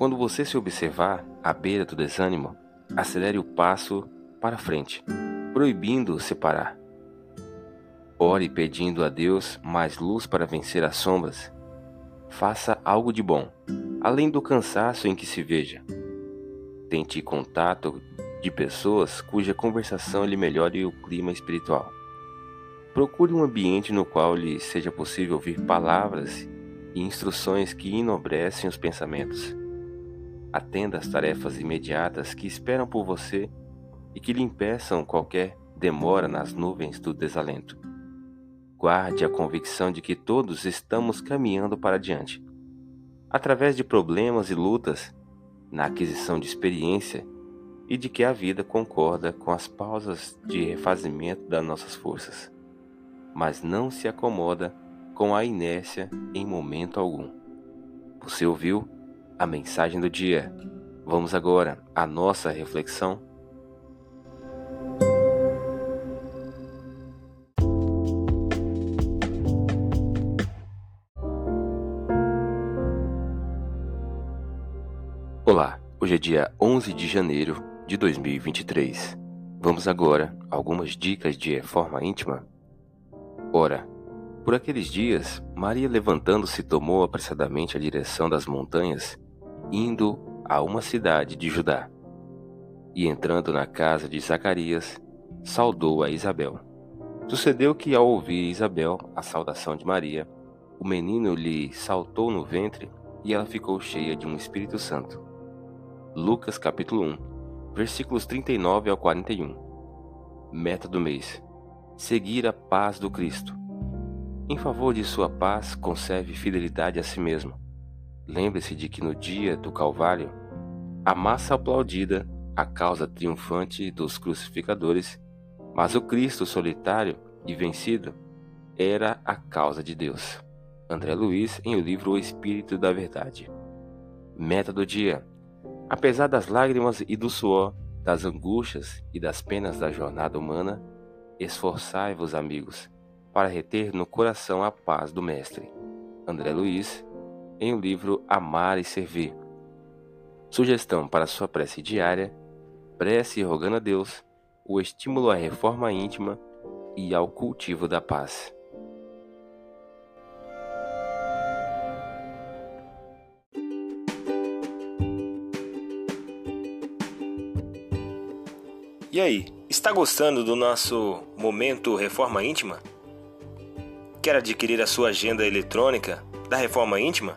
Quando você se observar à beira do desânimo, acelere o passo para frente, proibindo separar. Ore pedindo a Deus mais luz para vencer as sombras. Faça algo de bom, além do cansaço em que se veja. Tente contato de pessoas cuja conversação lhe melhore o clima espiritual. Procure um ambiente no qual lhe seja possível ouvir palavras e instruções que enobrecem os pensamentos. Atenda às tarefas imediatas que esperam por você e que lhe impeçam qualquer demora nas nuvens do desalento. Guarde a convicção de que todos estamos caminhando para diante. Através de problemas e lutas, na aquisição de experiência e de que a vida concorda com as pausas de refazimento das nossas forças, mas não se acomoda com a inércia em momento algum. Você ouviu? A mensagem do dia. Vamos agora à nossa reflexão. Olá, hoje é dia 11 de janeiro de 2023. Vamos agora a algumas dicas de reforma íntima. Ora, por aqueles dias, Maria levantando-se tomou apressadamente a direção das montanhas indo a uma cidade de Judá. E entrando na casa de Zacarias, saudou a Isabel. Sucedeu que, ao ouvir Isabel a saudação de Maria, o menino lhe saltou no ventre e ela ficou cheia de um Espírito Santo. Lucas capítulo 1, versículos 39 ao 41. Meta do mês: seguir a paz do Cristo. Em favor de sua paz, conserve fidelidade a si mesmo Lembre-se de que no dia do Calvário, a massa aplaudida a causa triunfante dos crucificadores, mas o Cristo solitário e vencido era a causa de Deus. André Luiz em o livro O Espírito da Verdade. Meta do dia: Apesar das lágrimas e do suor, das angústias e das penas da jornada humana, esforçai-vos, amigos, para reter no coração a paz do Mestre. André Luiz, em o livro Amar e Servir. Sugestão para sua prece diária: prece rogando a Deus o estímulo à reforma íntima e ao cultivo da paz. E aí, está gostando do nosso momento Reforma Íntima? Quer adquirir a sua agenda eletrônica da Reforma Íntima?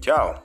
Tchau!